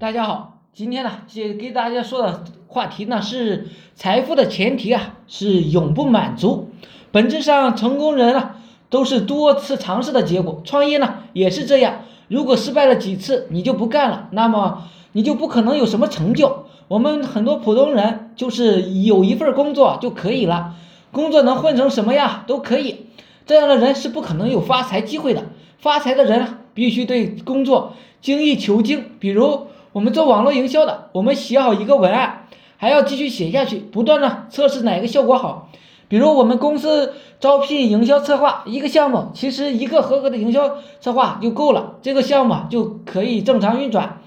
大家好，今天呢，给给大家说的话题呢是财富的前提啊是永不满足。本质上，成功人啊都是多次尝试的结果，创业呢也是这样。如果失败了几次，你就不干了，那么你就不可能有什么成就。我们很多普通人就是有一份工作就可以了，工作能混成什么样都可以。这样的人是不可能有发财机会的。发财的人必须对工作精益求精，比如。我们做网络营销的，我们写好一个文案，还要继续写下去，不断的测试哪个效果好。比如我们公司招聘营销策划一个项目，其实一个合格的营销策划就够了，这个项目就可以正常运转。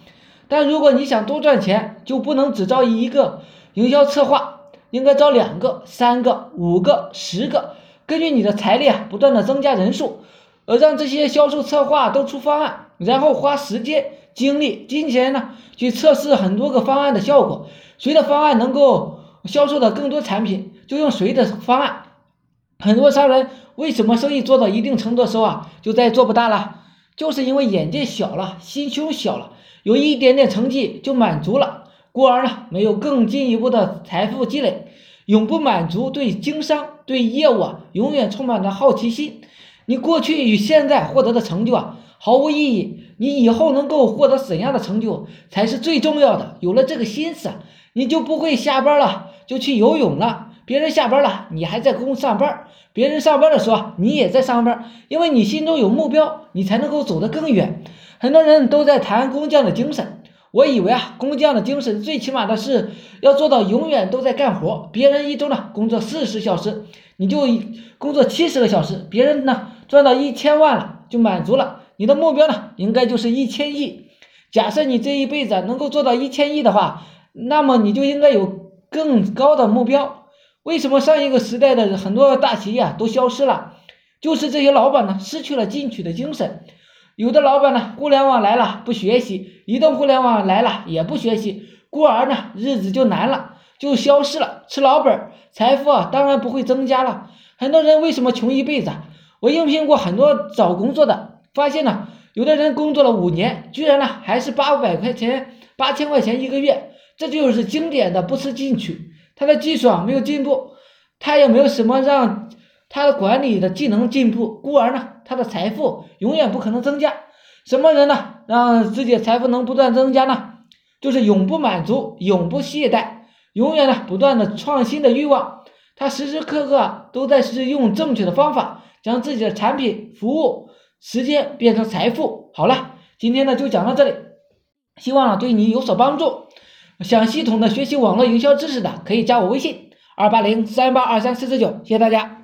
但如果你想多赚钱，就不能只招一个营销策划，应该招两个、三个、五个、十个，根据你的财力啊，不断的增加人数，呃，让这些销售策划都出方案，然后花时间。精力、金钱呢，去测试很多个方案的效果，谁的方案能够销售的更多产品，就用谁的方案。很多商人为什么生意做到一定程度的时候啊，就再做不大了，就是因为眼界小了，心胸小了，有一点点成绩就满足了，故而呢，没有更进一步的财富积累，永不满足。对经商、对业务啊，永远充满着好奇心。你过去与现在获得的成就啊。毫无意义，你以后能够获得怎样的成就才是最重要的。有了这个心思，你就不会下班了就去游泳了。别人下班了，你还在公上班；别人上班的时候，你也在上班。因为你心中有目标，你才能够走得更远。很多人都在谈工匠的精神，我以为啊，工匠的精神最起码的是要做到永远都在干活。别人一周呢工作四十小时，你就工作七十个小时。别人呢赚到一千万了就满足了。你的目标呢，应该就是一千亿。假设你这一辈子能够做到一千亿的话，那么你就应该有更高的目标。为什么上一个时代的很多大企业都消失了？就是这些老板呢失去了进取的精神。有的老板呢，互联网来了不学习，移动互联网来了也不学习，故而呢日子就难了，就消失了，吃老本，财富啊当然不会增加了。很多人为什么穷一辈子？我应聘过很多找工作的。发现呢，有的人工作了五年，居然呢还是八百块钱、八千块钱一个月，这就是经典的不思进取。他的技术啊没有进步，他也没有什么让他的管理的技能进步，故而呢他的财富永远不可能增加。什么人呢让自己的财富能不断增加呢？就是永不满足、永不懈怠、永远呢不断的创新的欲望。他时时刻刻都在是用正确的方法，将自己的产品、服务。时间变成财富。好了，今天呢就讲到这里，希望对你有所帮助。想系统的学习网络营销知识的，可以加我微信二八零三八二三四四九，谢谢大家。